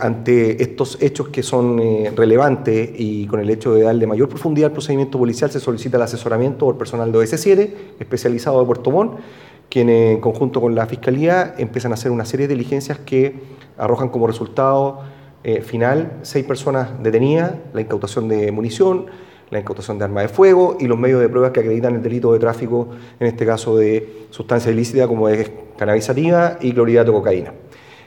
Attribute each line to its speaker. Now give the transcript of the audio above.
Speaker 1: Ante estos hechos que son eh, relevantes y con el hecho de darle mayor profundidad al procedimiento policial, se solicita el asesoramiento por personal de OS7, especializado de Puerto Montt, quienes eh, en conjunto con la Fiscalía empiezan a hacer una serie de diligencias que arrojan como resultado eh, final seis personas detenidas, la incautación de munición, la incautación de armas de fuego y los medios de pruebas que acreditan el delito de tráfico, en este caso de sustancia ilícita como es cannabisativa y clorhidrato de cocaína.